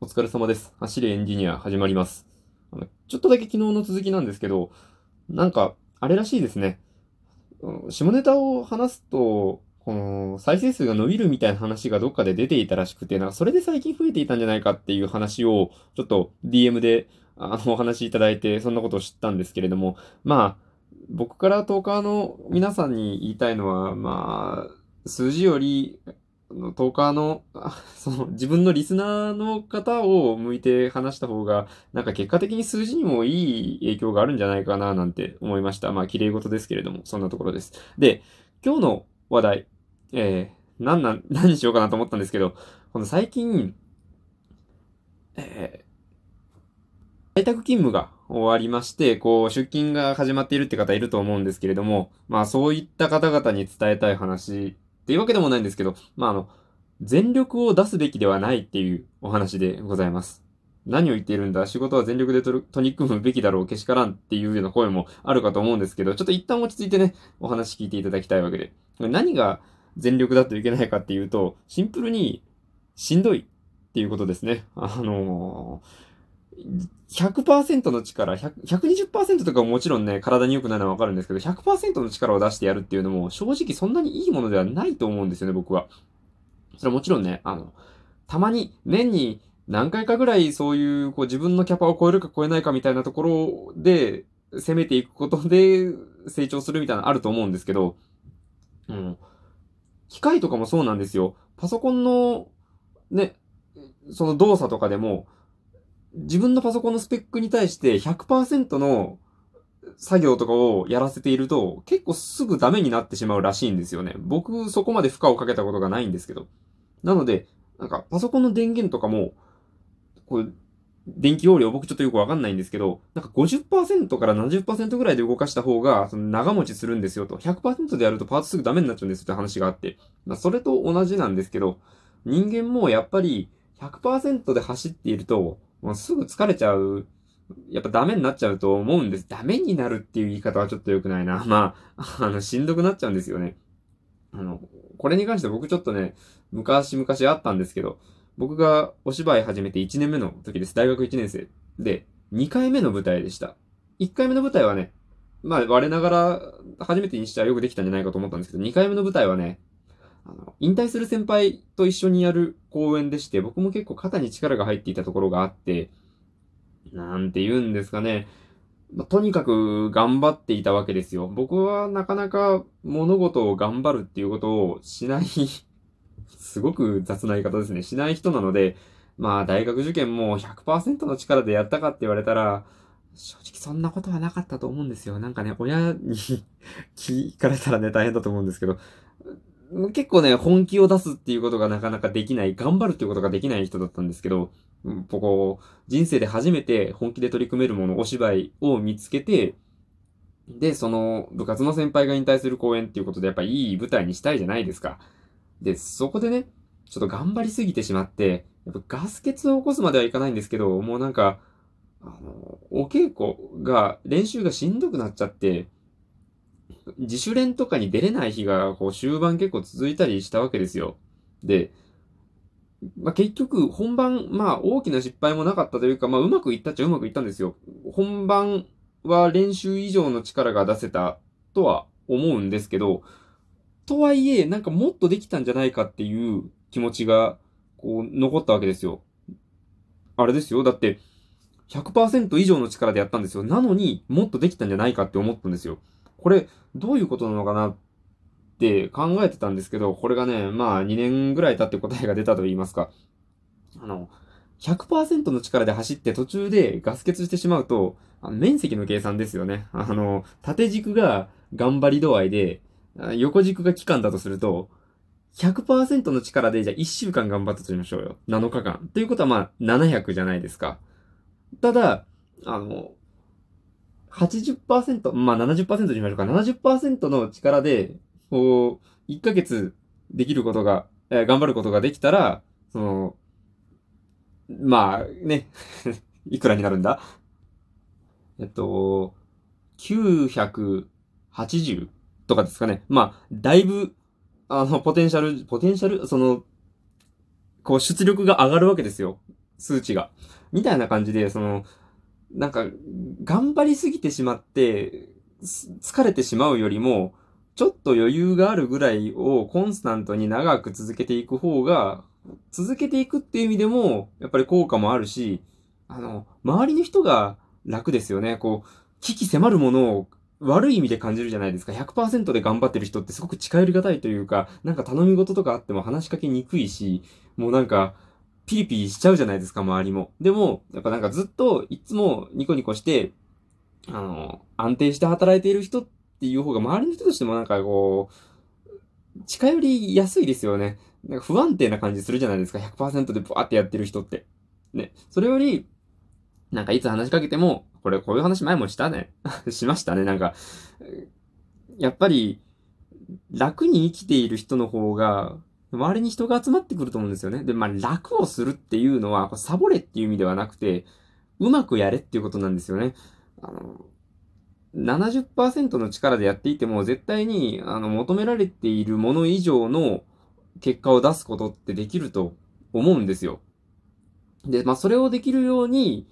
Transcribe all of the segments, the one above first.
お疲れ様です。走れエンジニア始まります。あのちょっとだけ昨日の続きなんですけど、なんか、あれらしいですね。下ネタを話すと、この、再生数が伸びるみたいな話がどっかで出ていたらしくて、なんかそれで最近増えていたんじゃないかっていう話を、ちょっと DM で、あの、お話いただいて、そんなことを知ったんですけれども、まあ、僕からトーカーの皆さんに言いたいのは、まあ、数字より、のトーカーの、その、自分のリスナーの方を向いて話した方が、なんか結果的に数字にもいい影響があるんじゃないかななんて思いました。まあ、綺麗事ですけれども、そんなところです。で、今日の話題、えー、なんなん、何にしようかなと思ったんですけど、この最近、えー在宅勤務が終わりまして、こう、出勤が始まっているって方いると思うんですけれども、まあそういった方々に伝えたい話っていうわけでもないんですけど、まああの、全力を出すべきではないっていうお話でございます。何を言っているんだ？仕事は全力で取り組むべきだろうけしからんっていうような声もあるかと思うんですけど、ちょっと一旦落ち着いてね、お話聞いていただきたいわけで。何が全力だといけないかっていうと、シンプルにしんどいっていうことですね。あのー100%の力、120%とかももちろんね、体に良くないのはわかるんですけど、100%の力を出してやるっていうのも、正直そんなにいいものではないと思うんですよね、僕は。それはもちろんね、あの、たまに、年に何回かぐらいそういう、こう自分のキャパを超えるか超えないかみたいなところで、攻めていくことで成長するみたいなのあると思うんですけど、うん。機械とかもそうなんですよ。パソコンの、ね、その動作とかでも、自分のパソコンのスペックに対して100%の作業とかをやらせていると、結構すぐダメになってしまうらしいんですよね。僕、そこまで負荷をかけたことがないんですけど。なので、なんか、パソコンの電源とかも、こう、電気容量僕ちょっとよくわかんないんですけど、なんか50%から70%ぐらいで動かした方が、その長持ちするんですよと。100%でやるとパーツすぐダメになっちゃうんですよって話があって。まあ、それと同じなんですけど、人間もやっぱり100%で走っていると、もうすぐ疲れちゃう。やっぱダメになっちゃうと思うんです。ダメになるっていう言い方はちょっと良くないな。まあ、あの、しんどくなっちゃうんですよね。あの、これに関して僕ちょっとね、昔々あったんですけど、僕がお芝居始めて1年目の時です。大学1年生。で、2回目の舞台でした。1回目の舞台はね、まあ、我ながら初めてにしてはよくできたんじゃないかと思ったんですけど、2回目の舞台はね、あの、引退する先輩と一緒にやる公演でして、僕も結構肩に力が入っていたところがあって、なんて言うんですかね。まあとにかく頑張っていたわけですよ。僕はなかなか物事を頑張るっていうことをしない、すごく雑な言い方ですね。しない人なので、まあ大学受験も100%の力でやったかって言われたら、正直そんなことはなかったと思うんですよ。なんかね、親に 聞かれたらね、大変だと思うんですけど、結構ね、本気を出すっていうことがなかなかできない、頑張るっていうことができない人だったんですけど、うんここ、人生で初めて本気で取り組めるもの、お芝居を見つけて、で、その部活の先輩が引退する公演っていうことでやっぱいい舞台にしたいじゃないですか。で、そこでね、ちょっと頑張りすぎてしまって、やっぱガス欠を起こすまではいかないんですけど、もうなんか、あの、お稽古が、練習がしんどくなっちゃって、自主練とかに出れない日が、こう、終盤結構続いたりしたわけですよ。で、まあ、結局、本番、まあ、大きな失敗もなかったというか、まあ、うまくいったっちゃうまくいったんですよ。本番は練習以上の力が出せたとは思うんですけど、とはいえ、なんかもっとできたんじゃないかっていう気持ちが、こう、残ったわけですよ。あれですよ。だって、100%以上の力でやったんですよ。なのに、もっとできたんじゃないかって思ったんですよ。これ、どういうことなのかなって考えてたんですけど、これがね、まあ2年ぐらい経って答えが出たと言いますか。あの、100%の力で走って途中でガス欠してしまうと、あ面積の計算ですよね。あの、縦軸が頑張り度合いで、横軸が期間だとすると、100%の力でじゃあ1週間頑張ったとしましょうよ。7日間。ということはまあ700じゃないですか。ただ、あの、80%、まあ70%にしましょうか。70%の力で、こう、1ヶ月できることが、えー頑張ることができたら、その、まあ、ね、いくらになるんだ？えっと、980とかですかね。まあ、だいぶ、あの、ポテンシャル、ポテンシャル、その、こう、出力が上がるわけですよ。数値が。みたいな感じで、その、なんか、頑張りすぎてしまって、疲れてしまうよりも、ちょっと余裕があるぐらいをコンスタントに長く続けていく方が、続けていくっていう意味でも、やっぱり効果もあるし、あの、周りの人が楽ですよね。こう、危機迫るものを悪い意味で感じるじゃないですか。100%で頑張ってる人ってすごく近寄りがたいというか、なんか頼み事とかあっても話しかけにくいし、もうなんか、ピリピリしちゃうじゃないですか、周りも。でも、やっぱなんかずっといつもニコニコして、あの、安定して働いている人っていう方が周りの人としてもなんかこう、近寄りやすいですよね。なんか不安定な感じするじゃないですか。100%でブワーってやってる人って。ね。それより、なんかいつ話しかけても、これこういう話前もしたね。しましたね。なんか、やっぱり、楽に生きている人の方が、周りに人が集まってくると思うんですよね。で、まあ、楽をするっていうのは、サボれっていう意味ではなくて、うまくやれっていうことなんですよね。あの、70%の力でやっていても、絶対に、あの、求められているもの以上の結果を出すことってできると思うんですよ。で、まあ、それをできるように、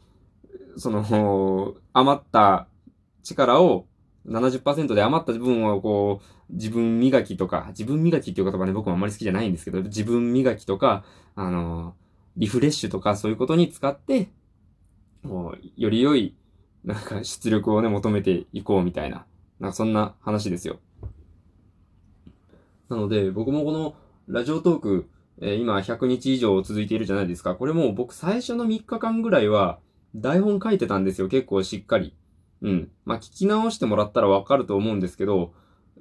その、余った力を70%で余った部分をこう、自分磨きとか、自分磨きっていう言葉ね、僕もあんまり好きじゃないんですけど、自分磨きとか、あの、リフレッシュとかそういうことに使って、もう、より良い、なんか出力をね、求めていこうみたいな、なんかそんな話ですよ。なので、僕もこのラジオトーク、えー、今100日以上続いているじゃないですか。これも僕最初の3日間ぐらいは、台本書いてたんですよ。結構しっかり。うん。まあ、聞き直してもらったらわかると思うんですけど、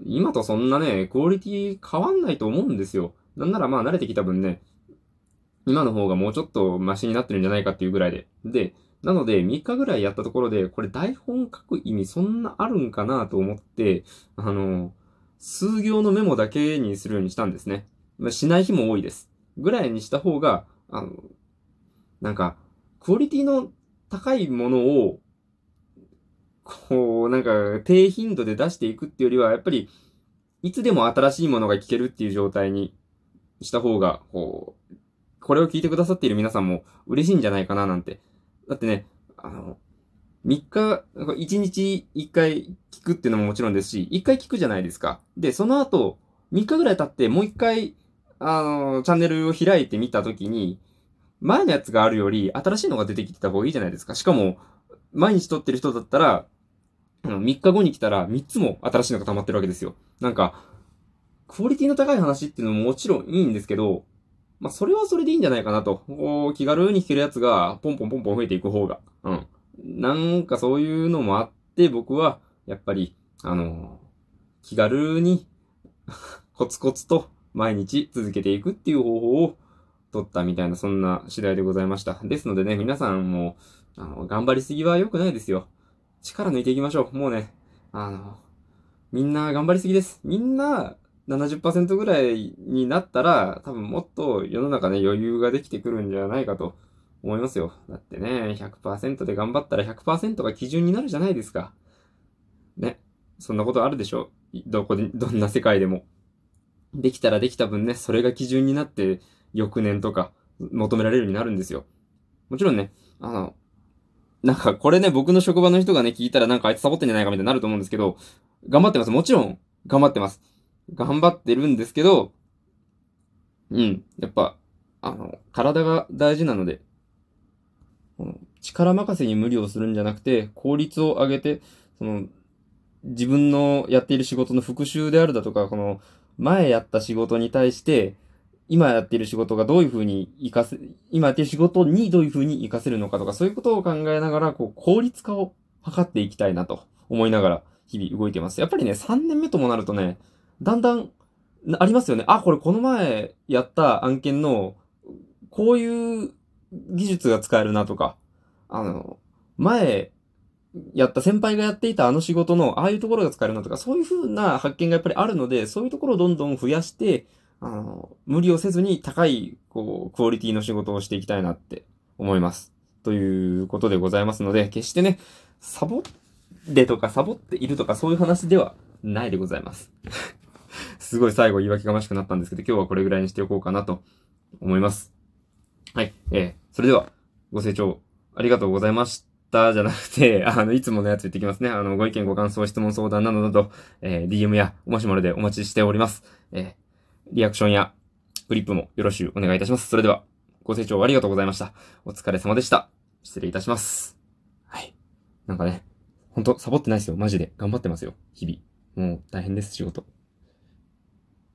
今とそんなね、クオリティ変わんないと思うんですよ。なんならまあ慣れてきた分ね、今の方がもうちょっとマシになってるんじゃないかっていうぐらいで。で、なので3日ぐらいやったところで、これ台本書く意味そんなあるんかなと思って、あの、数行のメモだけにするようにしたんですね。まあ、しない日も多いです。ぐらいにした方が、あの、なんか、クオリティの高いものをこう、なんか、低頻度で出していくっていうよりは、やっぱり、いつでも新しいものが聞けるっていう状態にした方が、こう、これを聞いてくださっている皆さんも嬉しいんじゃないかななんて。だってね、あの、3日、1日1回聞くっていうのももちろんですし、1回聞くじゃないですか。で、その後、3日ぐらい経ってもう1回、あの、チャンネルを開いてみたときに、前のやつがあるより新しいのが出てきてた方がいいじゃないですか。しかも、毎日撮ってる人だったら、3日後に来たら3つも新しいのが溜まってるわけですよ。なんか、クオリティの高い話っていうのももちろんいいんですけど、まあ、それはそれでいいんじゃないかなと。こう、気軽に弾けるやつが、ポンポンポンポン増えていく方が。うん。なんかそういうのもあって、僕は、やっぱり、あのー、気軽に コツコツと毎日続けていくっていう方法を取ったみたいな、そんな次第でございました。ですのでね、皆さんも、あの、頑張りすぎは良くないですよ。力抜いていきましょう。もうね、あの、みんな頑張りすぎです。みんな70%ぐらいになったら、多分もっと世の中ね、余裕ができてくるんじゃないかと思いますよ。だってね、100%で頑張ったら100%が基準になるじゃないですか。ね。そんなことあるでしょう。どこで、どんな世界でも。できたらできた分ね、それが基準になって、翌年とか求められるようになるんですよ。もちろんね、あの、なんかこれね、僕の職場の人がね、聞いたらなんかあいつサボってんじゃないかみたいになると思うんですけど、頑張ってます。もちろん、頑張ってます。頑張ってるんですけど、うん、やっぱ、あの、体が大事なので、力任せに無理をするんじゃなくて、効率を上げて、その、自分のやっている仕事の復習であるだとか、この、前やった仕事に対して、今やってる仕事がどういうふうに活かせ、今やってる仕事にどういうふうに活かせるのかとか、そういうことを考えながら、こう、効率化を図っていきたいなと思いながら、日々動いてます。やっぱりね、3年目ともなるとね、だんだん、ありますよね。あ、これこの前やった案件の、こういう技術が使えるなとか、あの、前、やった先輩がやっていたあの仕事の、ああいうところが使えるなとか、そういう風な発見がやっぱりあるので、そういうところをどんどん増やして、あの、無理をせずに高い、こう、クオリティの仕事をしていきたいなって思います。ということでございますので、決してね、サボってとかサボっているとかそういう話ではないでございます。すごい最後言い訳がましくなったんですけど、今日はこれぐらいにしておこうかなと思います。はい。えー、それでは、ご清聴ありがとうございましたじゃなくて、あの、いつものやつ言ってきますね。あの、ご意見、ご感想、質問、相談などなど、えー、DM やお、もしものでお待ちしております。えー、リアクションや、フリップもよろしくお願いいたします。それでは、ご清聴ありがとうございました。お疲れ様でした。失礼いたします。はい。なんかね、ほんと、サボってないですよ。マジで。頑張ってますよ。日々。もう、大変です、仕事。